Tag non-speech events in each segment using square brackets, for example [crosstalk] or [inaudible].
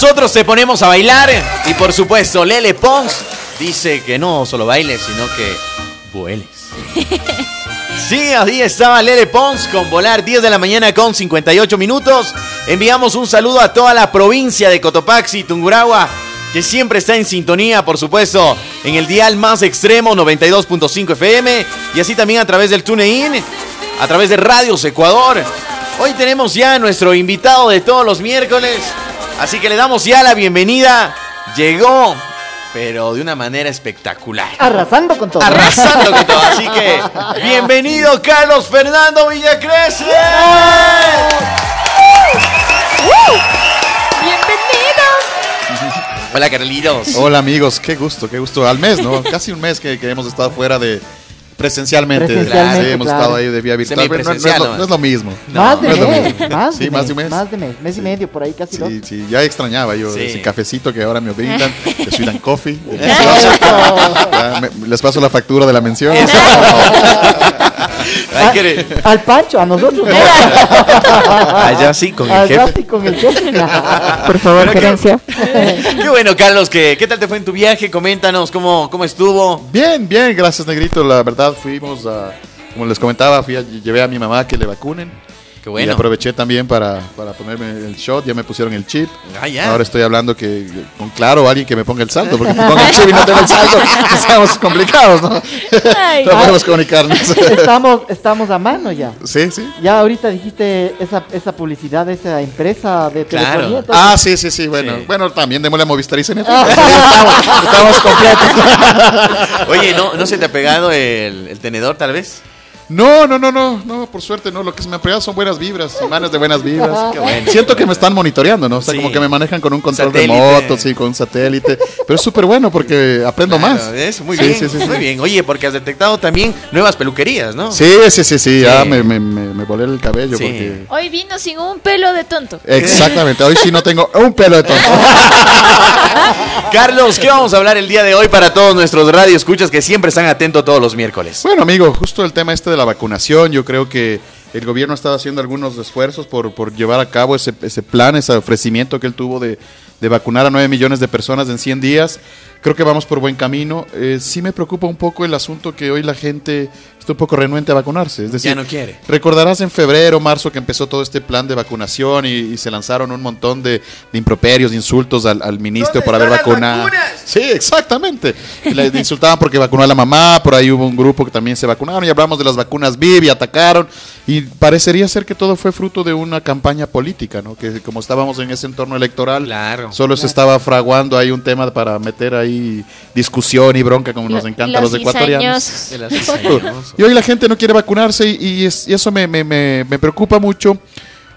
Nosotros te ponemos a bailar y por supuesto Lele Pons dice que no solo bailes, sino que vueles. [laughs] Sí, ahí estaba Lele Pons con volar 10 de la mañana con 58 minutos. Enviamos un saludo a toda la provincia de Cotopaxi, Tungurahua, que siempre está en sintonía, por supuesto, en el dial más extremo 92.5 FM y así también a través del TuneIn, a través de Radios Ecuador. Hoy tenemos ya a nuestro invitado de todos los miércoles, así que le damos ya la bienvenida. Llegó pero de una manera espectacular. Arrasando con todo. Arrasando con todo. Así que, bienvenido Carlos Fernando Villacrece. Bienvenido. Hola Carlitos. Hola amigos, qué gusto, qué gusto. Al mes, ¿no? [laughs] Casi un mes que, que hemos estado fuera de, Presencialmente, Presencialmente, sí, hemos claro. estado ahí de vía virtual. pero No, no es lo, nomás. no es lo mismo. más de mes, mismo. más Sí, de más mes, de un mes. Más de mes, mes y medio, por ahí casi dos. Sí, ya extrañaba yo Sí. ese cafecito que ahora me brindan, [laughs] de Sweden Coffee. delicioso. Ya, me- les paso la factura de la mención. [laughs] Que- Ah, Al Pancho, a nosotros. no. [laughs] Allá sí, con el jefe. sí, con el jefe. Por favor, Pero qué- gerencia. Qué bueno, Carlos, que, ¿qué tal te fue en tu viaje? Coméntanos cómo, cómo estuvo. Bien, bien, gracias Negrito. La verdad fuimos a, como les comentaba, fui a- llevé a mi mamá que le vacunen. Qué Y bueno. aproveché también para, para ponerme el shot, ya me pusieron el chip. Ah, ya. Ahora estoy hablando que con claro alguien que me ponga el salto, porque me ponga el chip y no tengo el salto, [laughs] [laughs] estamos complicados, ¿no? Ay. no podemos comunicarnos. [laughs] Estamos, estamos a mano ya. sí, sí. Ya ahorita dijiste esa, esa publicidad de esa empresa de Claro. telefonía. entonces- Ah, sí, sí, sí, bueno. Sí. Bueno, también démosle a Movistar y CNT. estamos, estamos completos. Oye, ¿no, ¿no se te ha pegado el, el tenedor tal vez? No, no, no, no, no, por suerte no. Lo que se me ha pegado son buenas vibras, imanes de buenas vibras. Qué bueno. Siento que me están monitoreando, ¿no? O sea, Sí. como que me manejan con un control Satélite. remoto, sí, con un satélite. Pero es súper bueno porque aprendo Claro, más. Es muy Sí, bien, sí, sí, muy bien. Oye, porque has detectado también nuevas peluquerías, ¿no? Sí, sí, sí, sí, ya me, me, me, me volé el cabello Sí. porque... Hoy vino sin un pelo de tonto. Exactamente, hoy sí no tengo un pelo de tonto. [laughs] Carlos, ¿qué vamos a hablar el día de hoy para todos nuestros radioescuchas que siempre están atentos todos los miércoles? Bueno, amigo, justo el tema este de la vacunación, yo creo que el gobierno ha estado haciendo algunos esfuerzos por, por llevar a cabo ese, ese plan, ese ofrecimiento que él tuvo de, de vacunar a 9 millones de personas en 100 días. Creo que vamos por buen camino. Eh, sí me preocupa un poco el asunto que hoy la gente está un poco renuente a vacunarse. Es decir, Ya no quiere. Recordarás en febrero, marzo que empezó todo este plan de vacunación y, y se lanzaron un montón de, de improperios, de insultos al, al ministro ¿Dónde por haber vacunado. vacunas? Sí, exactamente. Le insultaban porque vacunó a la mamá, por ahí hubo un grupo que también se vacunaron y hablamos de las vacunas VIP y atacaron. Y parecería ser que todo fue fruto de una campaña política, ¿no? Que como estábamos en ese entorno electoral, Claro. solo se estaba fraguando ahí un tema para meter ahí discusión y bronca como nos encanta a los los ecuatorianos. [laughs] Y hoy la gente no quiere vacunarse y, y es- y eso me, me- me- me preocupa mucho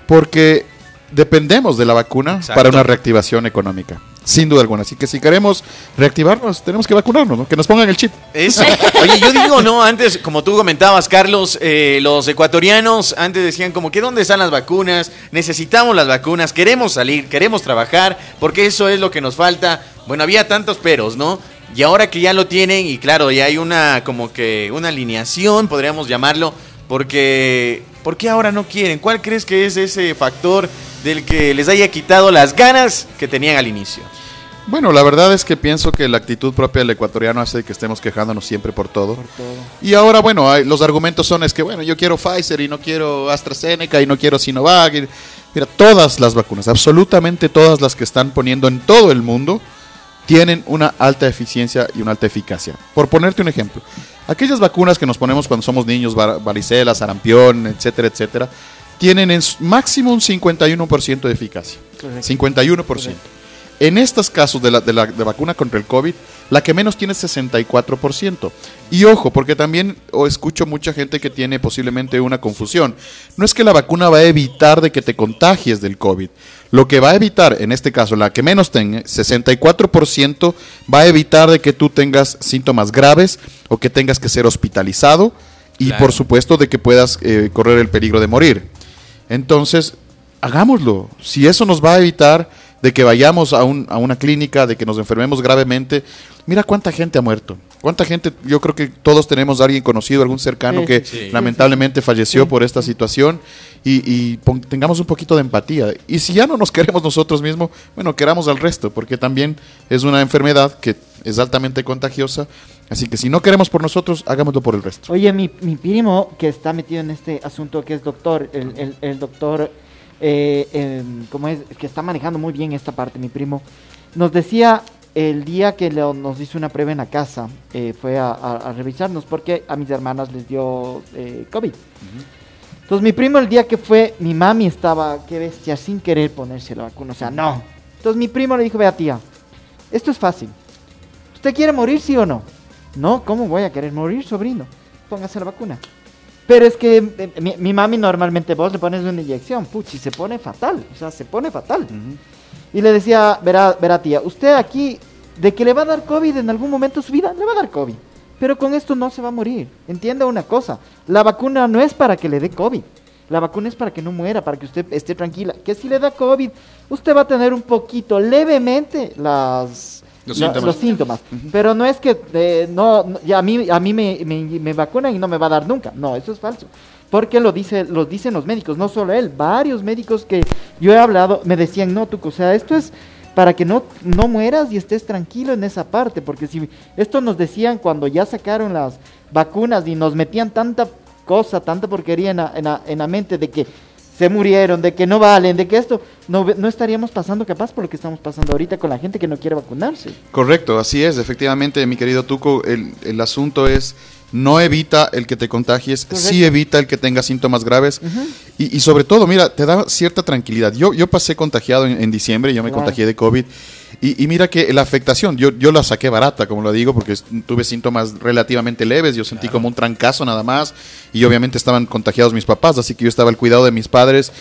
porque dependemos de la vacuna Exacto. para una reactivación económica. Sin duda alguna. Así que si queremos reactivarnos, tenemos que vacunarnos, ¿no? Que nos pongan el chip. Eso. Oye, yo digo, no, antes, como tú comentabas, Carlos, eh, los ecuatorianos antes decían como que ¿dónde están las vacunas? Necesitamos las vacunas, queremos salir, queremos trabajar, porque eso es lo que nos falta. Bueno, había tantos peros, ¿no? Y ahora que ya lo tienen, y claro, ya hay una como que una alineación, podríamos llamarlo, porque ¿por qué ahora no quieren? ¿Cuál crees que es ese factor del que les haya quitado las ganas que tenían al inicio? Bueno, la verdad es que pienso que la actitud propia del ecuatoriano hace que estemos quejándonos siempre por todo. Por todo. Y ahora, bueno, hay- los argumentos son es que, bueno, yo quiero Pfizer y no quiero AstraZeneca y no quiero Sinovac. y- mira, todas las vacunas, absolutamente todas las que están poniendo en todo el mundo, tienen una alta eficiencia y una alta eficacia. Por ponerte un ejemplo, aquellas vacunas que nos ponemos cuando somos niños, var- varicela, sarampión, etcétera, etcétera, tienen en máximo un 51% de eficacia. Correcto. 51%. En estos casos de la, de la de vacuna contra el COVID, la que menos tiene es 64%. Y ojo, porque también o escucho mucha gente que tiene posiblemente una confusión. No es que la vacuna va a evitar de que te contagies del COVID. Lo que va a evitar, en este caso, la que menos tenga, 64%, va a evitar de que tú tengas síntomas graves o que tengas que ser hospitalizado y Claro. por supuesto de que puedas eh, correr el peligro de morir. Entonces, hagámoslo. Si eso nos va a evitar de que vayamos a, un- a una clínica, de que nos enfermemos gravemente, mira cuánta gente ha muerto. Cuánta gente, yo creo que todos tenemos a alguien conocido, algún cercano Sí, que sí. lamentablemente falleció por esta situación. Y, y tengamos un poquito de empatía. Y si ya no nos queremos nosotros mismos, bueno, queramos al resto, porque también es una enfermedad que es altamente contagiosa. Así que si no queremos por nosotros, hagámoslo por el resto. Oye, mi, mi primo que está metido en este asunto, que es doctor, el, el- el doctor, eh, ¿cómo es? Que está manejando muy bien esta parte, mi primo, nos decía el día que le- nos hizo una prueba en la casa, eh, fue a, a- a revisarnos porque a mis hermanas les dio eh, COVID. Entonces mi primo el día que fue, mi mami estaba, qué bestia, sin querer ponerse la vacuna, o sea, no. Entonces mi primo le dijo, vea tía, esto es fácil. ¿Usted quiere morir, sí o no? No, ¿cómo voy a querer morir, sobrino? Póngase la vacuna. Pero es que eh, mi, mi mami normalmente vos le pones una inyección, puchi, se pone fatal, o sea, se pone fatal. Y le decía, verá, verá tía, usted aquí, de que le va a dar COVID en algún momento de su vida, le va a dar COVID. Pero con esto no se va a morir. Entienda una cosa, la vacuna no es para que le dé COVID. La vacuna es para que no muera, para que usted esté tranquila. Que si le da COVID, usted va a tener un poquito, levemente, las, Los la- síntomas. los síntomas. Pero no es que eh, no, no, ya a mí, a mí me, me, me vacunan y no me va a dar nunca. No, eso es falso. Porque lo, dice, lo dicen los médicos, no solo él, varios médicos que yo he hablado me decían, no, Tuco, o sea, esto es para que no, no mueras y estés tranquilo en esa parte, porque si esto nos decían cuando ya sacaron las vacunas y nos metían tanta cosa, tanta porquería en la, en la- en la mente de que se murieron, de que no valen, de que esto, no, no estaríamos pasando capaz por lo que estamos pasando ahorita con la gente que no quiere vacunarse. Correcto, así es. Efectivamente, mi querido Tuco, el, el asunto es no evita el que te contagies, Correcto. sí evita el que tenga síntomas graves y, y sobre todo, mira, te da cierta tranquilidad. Yo, yo pasé contagiado en, en diciembre, yo me Claro. contagié de COVID y, y mira que la afectación, yo, yo la saqué barata, como lo digo, porque tuve síntomas relativamente leves, yo sentí como un trancazo nada más y obviamente estaban contagiados mis papás, así que yo estaba al cuidado de mis padres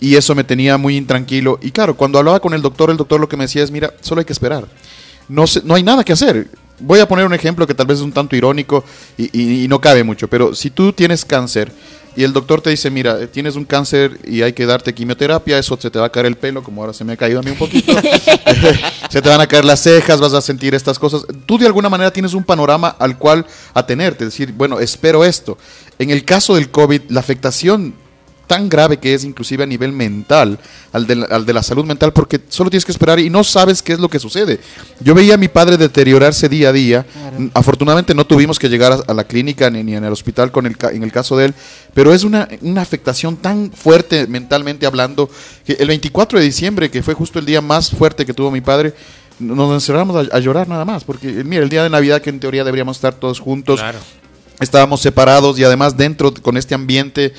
y eso me tenía muy intranquilo. Y claro, cuando hablaba con el doctor, el doctor lo que me decía es, mira, solo hay que esperar no, se- no hay nada que hacer. Voy a poner un ejemplo que tal vez es un tanto irónico y, y- y no cabe mucho, pero si tú tienes cáncer y el doctor te dice, mira, eh, tienes un cáncer y hay que darte quimioterapia, eso se te va a caer el pelo, como ahora se me ha caído a mí un poquito, [laughs] [laughs] se te van a caer las cejas, vas a sentir estas cosas. Tú de alguna manera tienes un panorama al cual atenerte, decir, bueno, espero esto. En el caso del COVID, la afectación tan grave que es inclusive a nivel mental, al de, la, al de la salud mental, porque solo tienes que esperar y no sabes qué es lo que sucede. Yo veía a mi padre deteriorarse día a día. Claro. Mm, Afortunadamente no tuvimos que llegar a, a la clínica ni, ni en el hospital con el, en el caso de él, pero es una, una afectación tan fuerte mentalmente hablando que el 24 de diciembre, que fue justo el día más fuerte que tuvo mi padre, nos encerramos a, a llorar nada más, porque mira, el día de Navidad que en teoría deberíamos estar todos juntos, Claro. estábamos separados y además dentro con este ambiente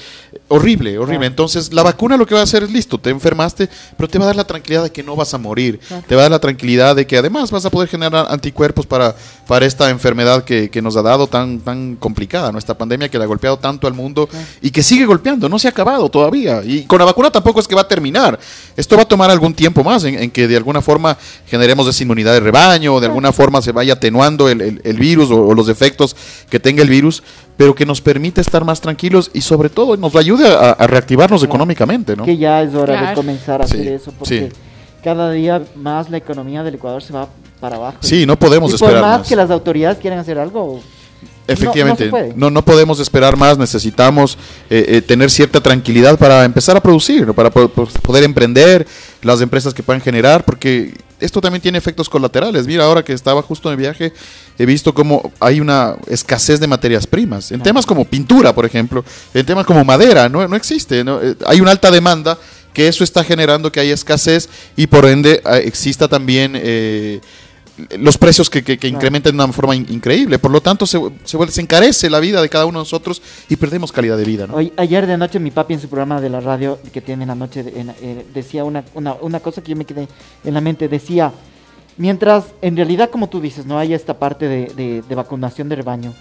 horrible, horrible. Entonces, la vacuna lo que va a hacer es listo, te enfermaste, pero te va a dar la tranquilidad de que no vas a morir. Claro. Te va a dar la tranquilidad de que además vas a poder generar anticuerpos para, para esta enfermedad que, que nos ha dado tan, tan complicada, nuestra pandemia que le ha golpeado tanto al mundo y que sigue golpeando, no se ha acabado todavía. Y con la vacuna tampoco es que va a terminar. Esto va a tomar algún tiempo más en, en que de alguna forma generemos esa inmunidad de rebaño, de alguna forma se vaya atenuando el, el- el virus o, o los efectos que tenga el virus, pero que nos permite estar más tranquilos y sobre todo nos ayude a, a reactivarnos Claro. económicamente, ¿no? Que ya es hora de comenzar a Sí, hacer eso, porque sí. cada día más la economía del Ecuador se va para abajo. Sí, no podemos y por esperar más, más. que las autoridades quieran hacer algo, Efectivamente, No- no podemos esperar más, necesitamos eh, eh, tener cierta tranquilidad para empezar a producir, ¿no? para po- po- poder emprender, las empresas que puedan generar, porque esto también tiene efectos colaterales. Mira, ahora que estaba justo en el viaje, he visto cómo hay una escasez de materias primas. En Claro. temas como pintura, por ejemplo, en temas como madera, no, no existe. ¿no? Eh, Hay una alta demanda que eso está generando que haya escasez y por ende eh, exista también... eh, los precios que, que- que Claro. incrementan de una forma in- increíble. Por lo tanto, se, se, se encarece la vida de cada uno de nosotros y perdemos calidad de vida. ¿no? Hoy, ayer de noche mi papi en su programa de la radio que tiene en la noche de- en- eh, decía una, una, una cosa que yo me quedé en la mente. Decía, mientras en realidad como tú dices no haya esta parte de, de- de vacunación de rebaño,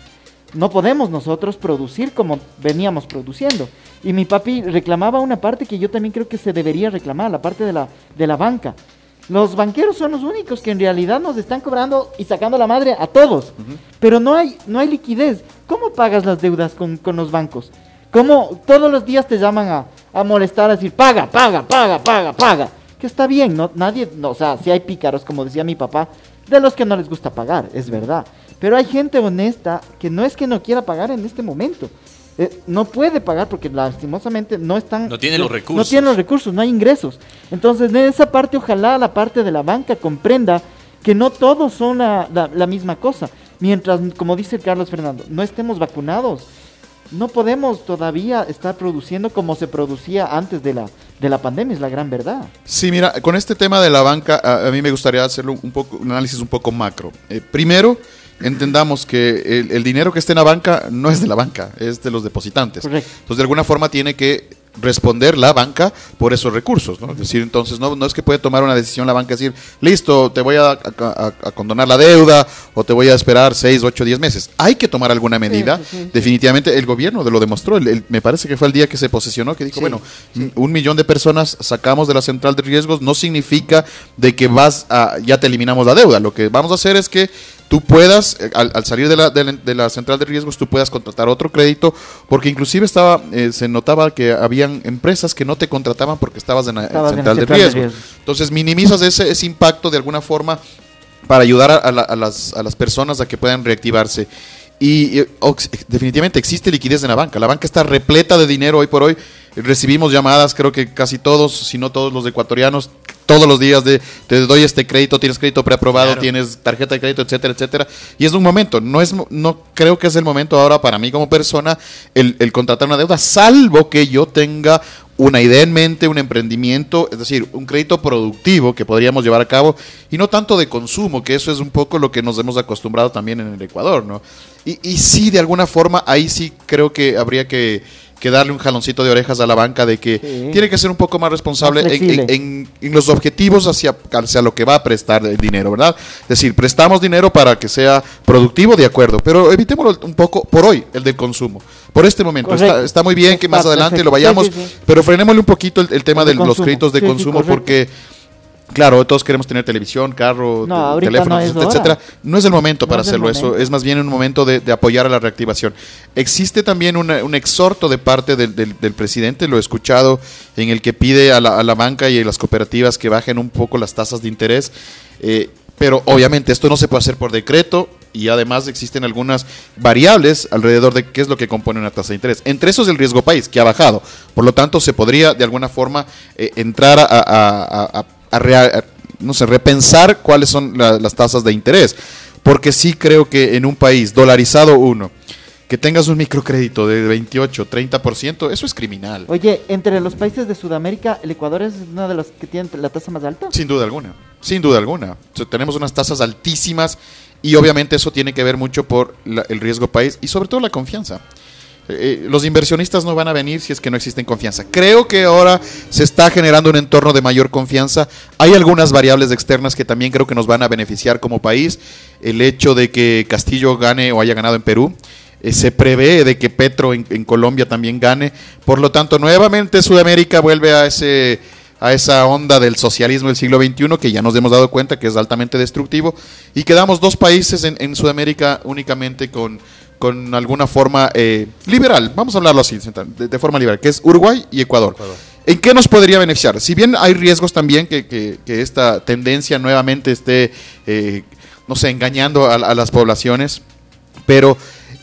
no podemos nosotros producir como veníamos produciendo. Y mi papi reclamaba una parte que yo también creo que se debería reclamar, la parte de la, de la banca. Los banqueros son los únicos que en realidad nos están cobrando y sacando la madre a todos. Pero no hay, no hay liquidez. ¿Cómo pagas las deudas con, con los bancos? ¿Cómo todos los días te llaman a, a molestar, a decir, paga, paga, paga, paga, paga? Que está bien, ¿no? Nadie, no, o sea, si hay pícaros, como decía mi papá, de los que no les gusta pagar, es verdad. Pero hay gente honesta que no es que no quiera pagar en este momento. Eh, no puede pagar porque lastimosamente no están... No tiene los No recursos. tiene los recursos, no hay ingresos. Entonces, en esa parte, ojalá la parte de la banca comprenda que no todos son la, la- la misma cosa. Mientras, como dice Carlos Fernando, no estemos vacunados, no podemos todavía estar produciendo como se producía antes de la, de la pandemia, es la gran verdad. Sí, mira, con este tema de la banca, a, a mí me gustaría hacerlo un poco, un análisis un poco macro. Eh, primero, entendamos que el, el dinero que esté en la banca no es de la banca, es de los depositantes. Correcto. Entonces, de alguna forma tiene que responder la banca por esos recursos, ¿no? Es decir, entonces no, no es que puede tomar una decisión la banca y decir, listo, te voy a, a- condonar la deuda o te voy a esperar 6, 8, 10 meses. Hay que tomar alguna medida. sí, sí. Definitivamente el gobierno lo demostró. El- el- me parece que fue el día que se posesionó que dijo, bueno, un millón de personas sacamos de la central de riesgos no significa de que vas a, ya te eliminamos la deuda. Lo que vamos a hacer es que tú puedas, eh, al, al salir de la, de, la, de la central de riesgos, tú puedas contratar otro crédito, porque inclusive estaba, eh, se notaba que habían empresas que no te contrataban porque estabas en la en central, de, riesgos. Entonces minimizas ese, ese impacto de alguna forma para ayudar a, a la- a las, a las personas a que puedan reactivarse. Y, definitivamente existe liquidez en la banca. La banca está repleta de dinero hoy por hoy. Recibimos llamadas, creo que casi todos, si no todos los ecuatorianos, todos los días de te doy este crédito, tienes crédito preaprobado, Claro. tienes tarjeta de crédito, etcétera, etcétera. Y es un momento, no es no creo que es el momento ahora para mí como persona el, el contratar una deuda, salvo que yo tenga una idea en mente, un emprendimiento, es decir, un crédito productivo que podríamos llevar a cabo y no tanto de consumo, que eso es un poco lo que nos hemos acostumbrado también en el Ecuador, ¿no? Y, y sí, de alguna forma, ahí sí creo que habría que, que darle un jaloncito de orejas a la banca de que Sí. tiene que ser un poco más responsable Más en, flexible. en- en- en los objetivos hacia, hacia lo que va a prestar el dinero, ¿verdad? Es decir, prestamos dinero para que sea productivo, de acuerdo, pero evitémoslo un poco por hoy, el del consumo. Por este momento, está, muy bien que más adelante lo vayamos, Sí, sí, sí. pero frenémosle un poquito el, el tema El de de los créditos de consumo porque... Claro, todos queremos tener televisión, carro, No, teléfono, no etcétera. No es el momento No para es hacerlo eso, es más bien un momento de, de apoyar a la reactivación. Existe también una- un exhorto de parte del, del- del presidente, lo he escuchado, en el que pide a la, a la banca y a las cooperativas que bajen un poco las tasas de interés, eh, pero obviamente esto no se puede hacer por decreto y además existen algunas variables alrededor de qué es lo que compone una tasa de interés. Entre esos el riesgo país, que ha bajado. Por lo tanto, se podría de alguna forma eh, entrar a, a- a- a- rea- no sé, repensar cuáles son la- las tasas de interés. Porque sí creo que en un país dolarizado uno, que tengas un microcrédito de 28, 30%, eso es criminal. Oye, entre los países de Sudamérica, ¿el Ecuador es uno de los que tienen la tasa más alta? Sin duda alguna, sin duda alguna. O sea, tenemos unas tasas altísimas y obviamente eso tiene que ver mucho por la- el riesgo país y sobre todo la confianza. Eh, los inversionistas no van a venir si es que no existen confianza. Creo que ahora se está generando un entorno de mayor confianza. Hay algunas variables externas que también creo que nos van a beneficiar como país. El hecho de que Castillo gane o haya ganado en Perú. Eh, se prevé de que Petro en, Colombia también gane. Por lo tanto, nuevamente Sudamérica vuelve a ese a esa onda del socialismo del siglo XXI que ya nos hemos dado cuenta que es altamente destructivo y quedamos dos países en Sudamérica únicamente con, con alguna forma eh, liberal, vamos a hablarlo así, de, de forma liberal, que es Uruguay y Ecuador. ¿En qué nos podría beneficiar? Si bien hay riesgos también que, que- que esta tendencia nuevamente esté, eh, no sé, engañando a, a las poblaciones, pero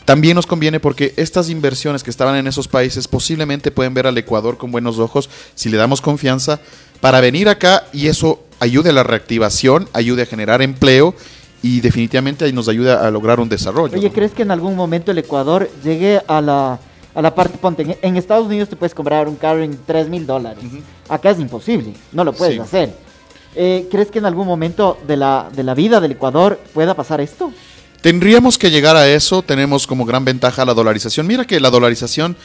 también nos conviene porque estas inversiones que estaban en esos países posiblemente pueden ver al Ecuador con buenos ojos si le damos confianza para venir acá y eso ayude a la reactivación, ayude a generar empleo y definitivamente ahí nos ayuda a lograr un desarrollo. Oye, ¿no? ¿crees que en algún momento el Ecuador llegue a la, a la parte, ponte, en, en Estados Unidos te puedes comprar un carro en 3 mil dólares. Acá es imposible, no lo puedes Sí. hacer. Eh, ¿Crees que en algún momento de la, de la vida del Ecuador pueda pasar esto? Tendríamos que llegar a eso, tenemos como gran ventaja la dolarización. Mira que la dolarización,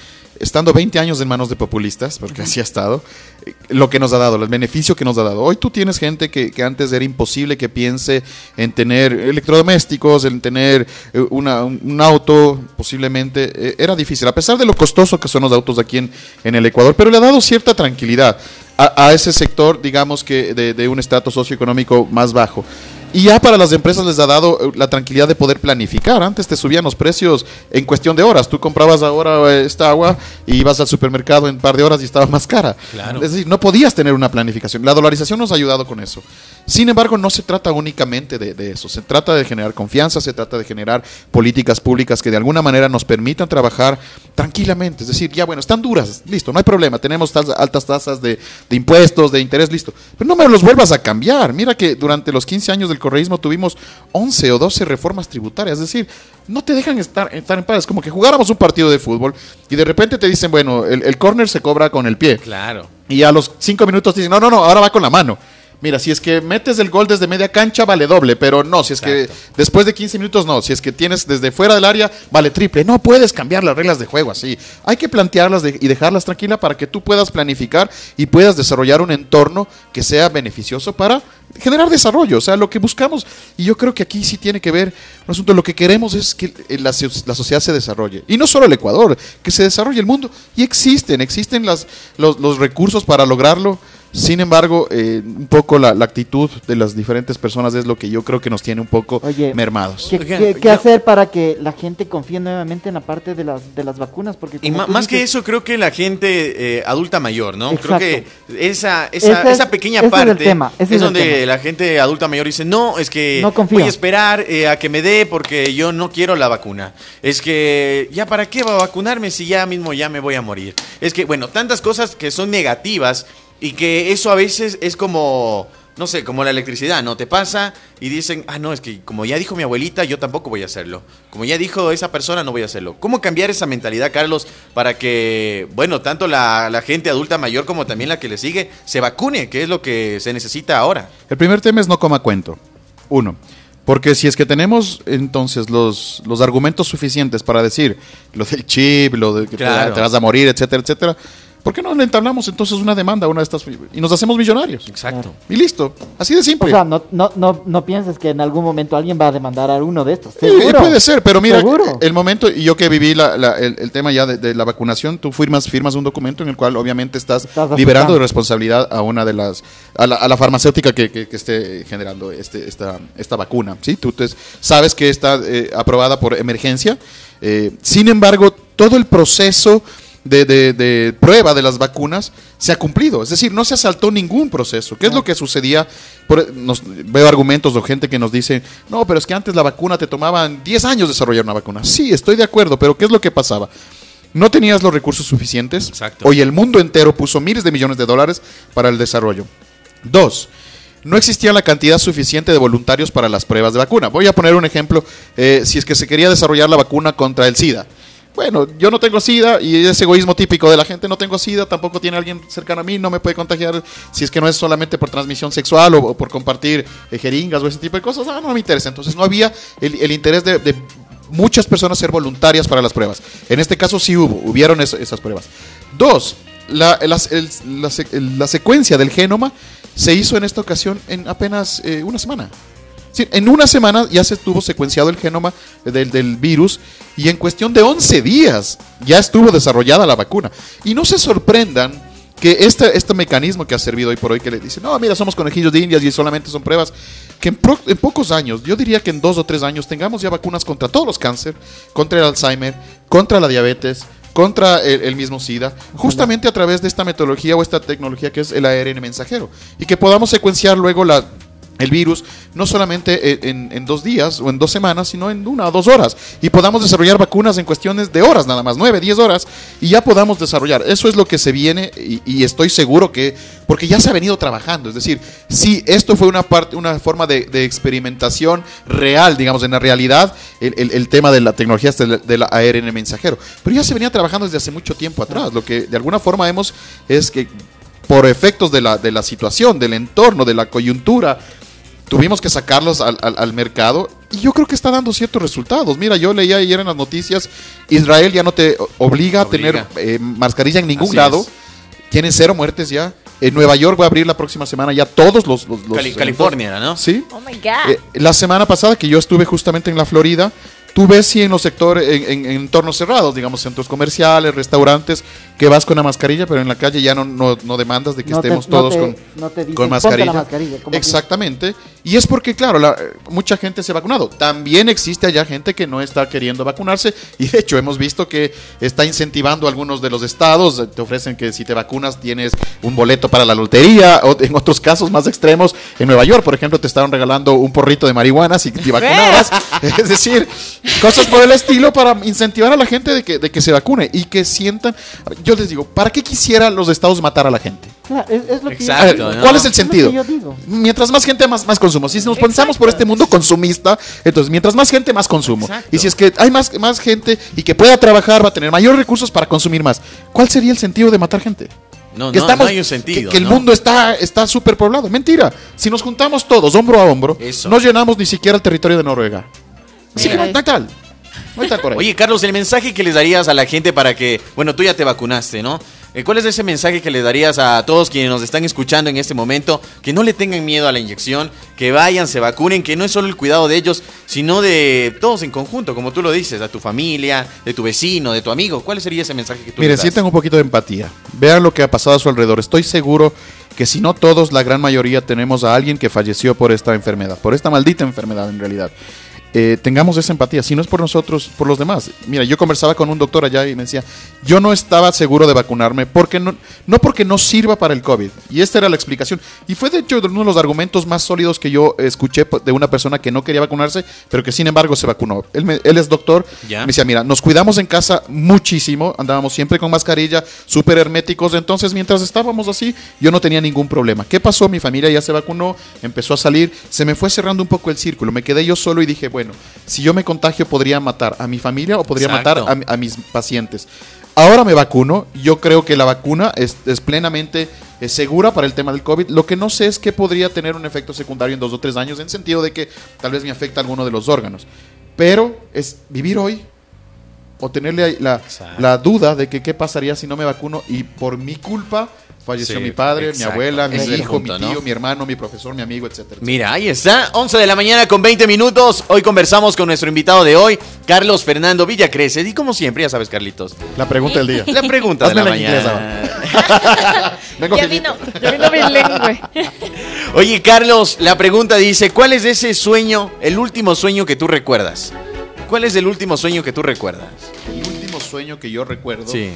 estando 20 años en manos de populistas, porque así ha estado, eh, lo que nos ha dado, el beneficio que nos ha dado. Hoy tú tienes gente que, que antes era imposible que piense en tener electrodomésticos, en tener eh, una- un, auto, posiblemente, eh, era difícil, a pesar de lo costoso que son los autos aquí en, en el Ecuador, pero le ha dado cierta tranquilidad a, a ese sector, digamos que de, de un estrato socioeconómico más bajo. Y ya para las empresas les ha dado eh, la tranquilidad de poder planificar. Antes te subían los precios en cuestión de horas. Tú comprabas ahora eh, esta agua y ibas al supermercado en un par de horas y estaba más cara. Claro. Es decir, no podías tener una planificación. La dolarización nos ha ayudado con eso. Sin embargo, no se trata únicamente de, de eso. Se trata de generar confianza, se trata de generar políticas públicas que de alguna manera nos permitan trabajar tranquilamente. Es decir, ya bueno, están duras, listo, no hay problema. Tenemos tas- altas tasas de, de impuestos, de interés, listo. Pero no me los vuelvas a cambiar. Mira que durante los 15 años del correísmo tuvimos 11 o 12 reformas tributarias. Es decir, no te dejan estar, estar en paz. Es como que jugáramos un partido de fútbol y de repente te dicen, bueno, el, el córner se cobra con el pie. Claro. Y a los cinco minutos te dicen, no, no, no, ahora va con la mano. Mira, si es que metes el gol desde media cancha, vale doble, pero no, si es Exacto. que después de 15 minutos no, si es que tienes desde fuera del área, vale triple. No puedes cambiar las reglas de juego así. Hay que plantearlas de- y dejarlas tranquilas para que tú puedas planificar y puedas desarrollar un entorno que sea beneficioso para generar desarrollo. O sea, lo que buscamos, y yo creo que aquí sí tiene que ver un asunto, lo que queremos es que eh, la, so- la sociedad se desarrolle. Y no solo el Ecuador, que se desarrolle el mundo. Y existen, existen las, los, los recursos para lograrlo. Sin embargo, eh, un poco la, la actitud de las diferentes personas es lo que yo creo que nos tiene un poco Oye, mermados. ¿Qué, hacer para que la gente confíe nuevamente en la parte de las, de las vacunas? Porque Y más que eso, creo que la gente eh, adulta mayor, ¿no? Creo que esa, esa, es- esa pequeña ese es el parte tema, ese es es el donde tema. la gente adulta mayor dice, no, es que No voy a esperar eh, a que me dé porque yo no quiero la vacuna. Es que, ¿ya para qué va a vacunarme si ya mismo ya me voy a morir? Es que, bueno, tantas cosas que son negativas y que eso a veces es como... No sé, como la electricidad, ¿no? Te pasa y dicen, ah, no, es que como ya dijo mi abuelita, yo tampoco voy a hacerlo. Como ya dijo esa persona, no voy a hacerlo. ¿Cómo cambiar esa mentalidad, Carlos, para que, bueno, tanto la, la gente adulta mayor como también la que le sigue se vacune, que es lo que se necesita ahora? El primer tema es no coma cuento. Uno. Porque si es que tenemos entonces los, los argumentos suficientes para decir lo del chip, lo de que Claro. te, vas a morir, etcétera, etcétera, ¿por qué no le entablamos entonces una demanda a una de estas y nos hacemos millonarios? Exacto. Y listo. Así de O simple. sea, no, no, no, no pienses que en algún momento alguien va a demandar a uno de estos. Sí, Seguro. puede ser, pero mira, Seguro. el momento, y yo que viví la- la- el, el tema ya de, de la vacunación, tú firmas, firmas un documento en el cual obviamente estás, Estás liberando de responsabilidad a una de las, a la, a la farmacéutica que, que- que esté generando este, esta, esta vacuna, ¿sí? Tú te- sabes que está eh, aprobada por emergencia, eh, sin embargo, todo el proceso de, de- de prueba de las vacunas se ha cumplido. Es decir, no se saltó ningún proceso. ¿Qué es lo que sucedía? Por- nos- veo argumentos de gente que nos dice, no, pero es que antes la vacuna te tomaban 10 años desarrollar una vacuna. Sí, estoy de acuerdo, pero ¿qué es lo que pasaba? No tenías los recursos suficientes. Exacto. Hoy el mundo entero puso miles de millones de dólares para el desarrollo. Dos, no existía la cantidad suficiente de voluntarios para las pruebas de vacuna. Voy a poner un ejemplo. eh, si es que se quería desarrollar la vacuna contra el SIDA. Bueno, yo no tengo SIDA y ese egoísmo típico de la gente, no tengo SIDA, tampoco tiene alguien cercano a mí, no me puede contagiar si es que no es solamente por transmisión sexual o, por compartir eh, jeringas o ese tipo de cosas, ah, no me interesa. Entonces no había el, interés de, muchas personas ser voluntarias para las pruebas. En este caso sí hubo, hubieron es- esas pruebas. Dos, la, la secuencia del genoma se hizo en esta ocasión en apenas eh, una semana. En una semana ya se estuvo secuenciado el genoma del, del virus y en cuestión de 11 días ya estuvo desarrollada la vacuna. Y no se sorprendan que este, este mecanismo que ha servido hoy por hoy, que le dicen, no, mira, somos conejillos de indias y solamente son pruebas, que en, pocos años, yo diría que en dos o tres años, tengamos ya vacunas contra todos los cáncer, contra el Alzheimer, contra la diabetes, contra el mismo SIDA, justamente a través de esta metodología o esta tecnología que es el ARN mensajero, y que podamos secuenciar luego la, el virus no solamente e- en, dos días o en dos semanas, sino en una o dos horas. Y podamos desarrollar vacunas en cuestiones de horas nada más, nueve, diez horas, y ya podamos desarrollar. Eso es lo que se viene y, estoy seguro que, porque ya se ha venido trabajando. Es decir, si esto fue una parte, una forma de, experimentación real, digamos, en la realidad, el, tema de la tecnología este de la- ARN mensajero. Pero ya se venía trabajando desde hace mucho tiempo atrás. Lo que de alguna forma vemos es que por efectos de la, de la situación, del entorno, de la coyuntura, tuvimos que sacarlos al, al- al mercado y yo creo que está dando ciertos resultados. Mira, yo leía ayer en las noticias, Israel ya no te obliga, a tener eh, mascarilla en ningún Así lado. es. Tienen cero muertes ya. En Nueva York va a abrir la próxima semana ya todos los... los- los Cali- eventos. California, ¿no? Sí. Oh my god. Eh, la semana pasada que yo estuve justamente en la Florida, tú ves si en los sectores, en, en- en entornos cerrados, digamos, centros comerciales, restaurantes, que vas con la mascarilla, pero en la calle ya no, no, no demandas de que No te- estemos no todos te- con, no te dicen, con "Ponte mascarilla. la mascarilla", Exactamente. Y es porque, claro, la- mucha gente se ha vacunado. También existe allá gente que no está queriendo vacunarse y de hecho hemos visto que está incentivando a algunos de los estados, te ofrecen que si te vacunas tienes un boleto para la lotería, o en otros casos más extremos, en Nueva York, por ejemplo, te estaban regalando un porrito de marihuana si te [laughs] vacunabas. es decir, Cosas por el estilo para incentivar a la gente de que, de que se vacune y que sientan. Yo les digo, ¿para qué quisiera los estados matar a la gente? Claro, es, es lo que yo Exacto, ver, digo. ¿no? ¿Cuál es el sentido? yo. Mientras más gente, más, más consumo. Si nos pensamos por este mundo consumista, entonces mientras más gente, más consumo. Exacto. Y si es que hay más, más gente y que pueda trabajar, va a tener mayores recursos para consumir más. ¿Cuál sería el sentido de matar gente? No, que no, estamos- no hay un sentido. Que, que el ¿no? mundo está está súper poblado. Mentira. Si nos juntamos todos, hombro a hombro, Eso. no llenamos ni siquiera el territorio de Noruega. Sí, Mira. no, no hay tal. No hay tal por ahí. Oye, Carlos, el mensaje que les darías a la gente para que, bueno, tú ya te vacunaste, ¿no? Eh, ¿Cuál es ese mensaje que le darías a todos quienes nos están escuchando en este momento? Que no le tengan miedo a la inyección, que vayan, se vacunen, que no es solo el cuidado de ellos, sino de todos en conjunto, como tú lo dices, a tu familia, de tu vecino, de tu amigo. ¿Cuál sería ese mensaje que tú Miren, les sientan un poquito de empatía. Vean lo que ha pasado a su alrededor. Estoy seguro que si no todos, la gran mayoría tenemos a alguien que falleció por esta enfermedad, por esta maldita enfermedad en realidad. Eh, tengamos esa empatía, si no es por nosotros, por los demás. Mira, yo conversaba con un doctor allá y me decía, yo no estaba seguro de vacunarme porque no, no porque no sirva para el COVID. Y esta era la explicación. Y fue de hecho uno de los argumentos más sólidos que yo escuché de una persona que no quería vacunarse, pero que sin embargo se vacunó. Él, me- él es doctor, Ya. me decía, mira, nos cuidamos en casa muchísimo, andábamos siempre con mascarilla, súper herméticos, entonces mientras estábamos así, yo no tenía ningún problema. ¿Qué pasó? Mi familia ya se vacunó, empezó a salir, se me fue cerrando un poco el círculo, me quedé yo solo y dije, bueno, si yo me contagio podría matar a mi familia o podría Exacto. matar a, mi- a mis pacientes. Ahora me vacuno, yo creo que la vacuna es, es plenamente eh, segura para el tema del COVID. Lo que no sé es que podría tener un efecto secundario en dos o tres años, en sentido de que tal vez me afecta alguno de los órganos. Pero es vivir hoy o tenerle la, la duda de que qué pasaría si no me vacuno y por mi culpa falleció Sí, mi padre, exacto. mi abuela, mi es hijo, mi tío, ¿no? mi hermano, mi profesor, mi amigo, etcétera. Mira, ahí está, 11 de la mañana con 20 minutos. Hoy conversamos con nuestro invitado de hoy, Carlos Fernando Villacreces. Y como siempre, ya sabes, Carlitos, La pregunta del día. la pregunta de la mañana. [laughs] Vengo Ya vino, ya vino bilingüe. [laughs] Oye, Carlos, la pregunta dice, ¿cuál es ese sueño, el último sueño que tú recuerdas? ¿Cuál es el último sueño que tú recuerdas? El último sueño que yo recuerdo. Sí.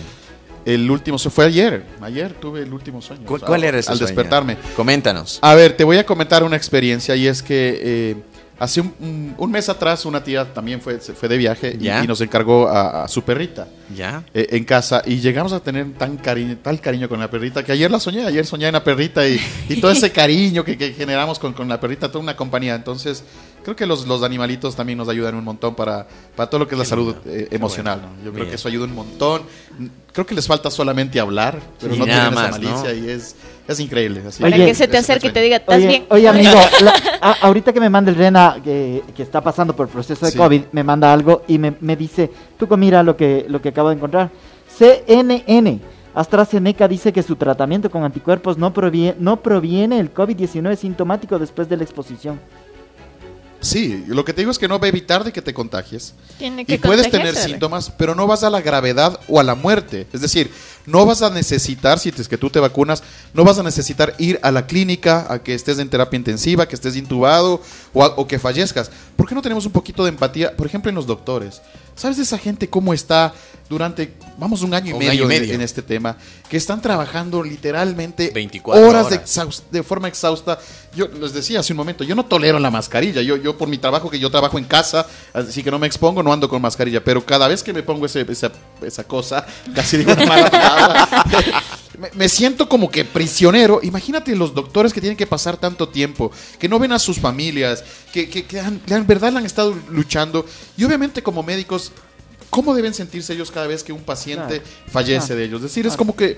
El último sueño fue ayer. Ayer tuve el último sueño. ¿Cu- O sea, ¿Cuál era ese Al sueño? despertarme. Coméntanos. A ver, te voy a comentar una experiencia y es que eh, hace un, mes atrás una tía también fue, se fue de viaje y, nos encargó a, a su perrita ¿Ya? eh, en casa y llegamos a tener tan cariño, tal cariño con la perrita que ayer la soñé, ayer soñé en la perrita y, y todo [laughs] ese cariño que, que generamos con, con la perrita, toda una compañía. Entonces, creo que los, los animalitos también nos ayudan un montón para, para todo lo que es la salud eh, emocional. bueno. ¿no? Yo creo que eso ayuda un montón. Creo que les falta solamente hablar, pero Y no tienen esa más, ¿no? malicia y es, es increíble. Así Oye, Para que se te acerque y te diga, ¿estás Oye, bien? oye, [laughs] amigo, la- a- ahorita que me manda el Rena que, que está pasando por el proceso de Sí. COVID, me manda algo y me, me dice, Tuco, mira lo que, lo que acabo de encontrar. CNN. AstraZeneca dice que su tratamiento con anticuerpos no proviene, no proviene el COVID-19 sintomático después de la exposición. Sí, lo que te digo es que no va a evitar de que te contagies. Tiene que Y puedes tener síntomas, pero no vas a la gravedad o a la muerte. Es decir, no vas a necesitar, si es que tú te vacunas, no vas a necesitar ir a la clínica, a que estés en terapia intensiva, que estés intubado o, a- o que fallezcas. ¿Por qué no tenemos un poquito de empatía, por ejemplo, en los doctores? ¿Sabes de esa gente cómo está durante, vamos, un año y, Un medio, año y en- medio. En, este tema? Que están trabajando literalmente 24 horas, De, horas. exhaus- de forma exhausta. Yo les decía hace un momento, yo no tolero la mascarilla. Yo, yo por mi trabajo, que yo trabajo en casa, así que no me expongo, no ando con mascarilla. Pero cada vez que me pongo ese- esa, esa cosa, [laughs] casi digo una mala palabra, [laughs] me, me siento como que prisionero. Imagínate los doctores que tienen que pasar tanto tiempo, que no ven a sus familias, que, que, que han- en verdad han estado luchando. Y obviamente como médicos, ¿cómo deben sentirse ellos cada vez que un paciente Claro. fallece Claro. de ellos? Es decir, es como que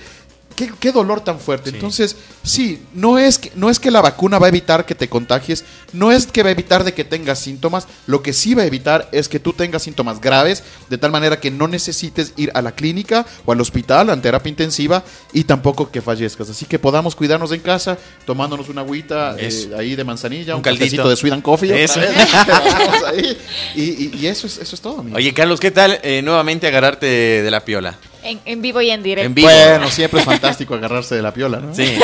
Qué, qué dolor tan fuerte. Sí. Entonces, sí, no es, que, no es que la vacuna va a evitar que te contagies, no es que va a evitar de que tengas síntomas, lo que sí va a evitar es que tú tengas síntomas graves, de tal manera que no necesites ir a la clínica o al hospital, a terapia intensiva, y tampoco que fallezcas. Así que podamos cuidarnos en casa, tomándonos una agüita eh, ahí de manzanilla, Un un, caldito. de sweet and coffee. Eso. [laughs] ahí. Y, y- y eso, es, eso es todo, amigo. Oye, Carlos, ¿qué tal eh, nuevamente agarrarte de la piola? En, en vivo y en directo. En vivo. Bueno, siempre es fantástico agarrarse de la piola, ¿no? Sí.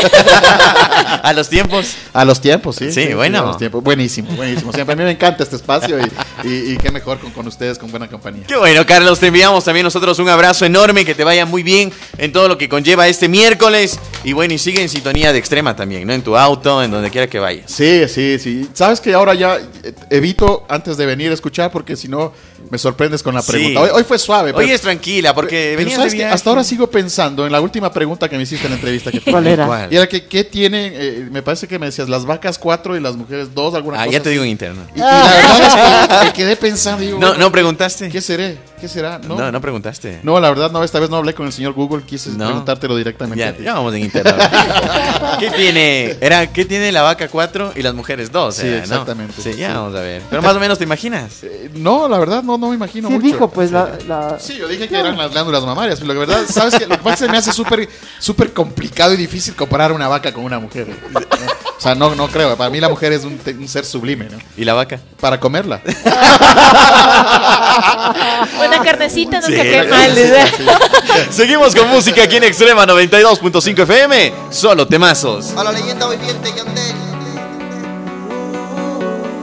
[laughs] a los tiempos. A los tiempos, sí. Sí, bueno. a los tiempos. Buenísimo, buenísimo. Siempre a mí me encanta este espacio y, y- y qué mejor con, con ustedes, con buena compañía. Qué bueno, Carlos, te enviamos también nosotros un abrazo enorme, que te vaya muy bien en todo lo que conlleva este miércoles. Y bueno, y sigue en sintonía de extrema también, ¿no? En tu auto, en donde quiera que vayas. Sí, sí, sí. Sabes que ahora ya eh, evito antes de venir a escuchar porque si no me sorprendes con la Sí. pregunta. Hoy, hoy fue suave. Hoy pero- es tranquila porque pero ¿sabes viaje. Hasta ahora sigo pensando en la última pregunta que me hiciste en la entrevista que [laughs] ¿Cuál era? ¿Cuál? Y era que, ¿qué tienen? eh, me parece que me decías las vacas cuatro y las mujeres dos, alguna Ah, cosa ya te así. digo en interno. Y, y la verdad es que me quedé pensando, digo, No, bueno, no preguntaste. ¿qué seré? ¿Qué será? No, No, no preguntaste. No, la verdad no, esta vez no hablé con el señor Google, quise No. preguntártelo directamente a Ya, ti. ya vamos en interno. [laughs] ¿Qué tiene? Era, ¿qué tiene la vaca 4 y las mujeres 2? Sí, exactamente. Sí, ya Sí. vamos a ver. [laughs] Pero más o menos te imaginas. Eh, no, la verdad no, no me imagino Sí, mucho. dijo, pues, la, la- Sí, yo dije que eran las glándulas mamarias, pero la verdad, ¿sabes qué? Lo que pasa es que se me hace súper súper complicado y difícil comparar una vaca con una mujer. [laughs] ¿no? O sea, no, no creo. Para mí la mujer es un, ser sublime, ¿no? ¿Y la vaca? Para comerla. [laughs] Una carnecita nunca Sí. mal. ¿verdad? [laughs] Seguimos con música aquí en Extrema 92.5 FM. Solo temazos. A la leyenda viviente Yandel.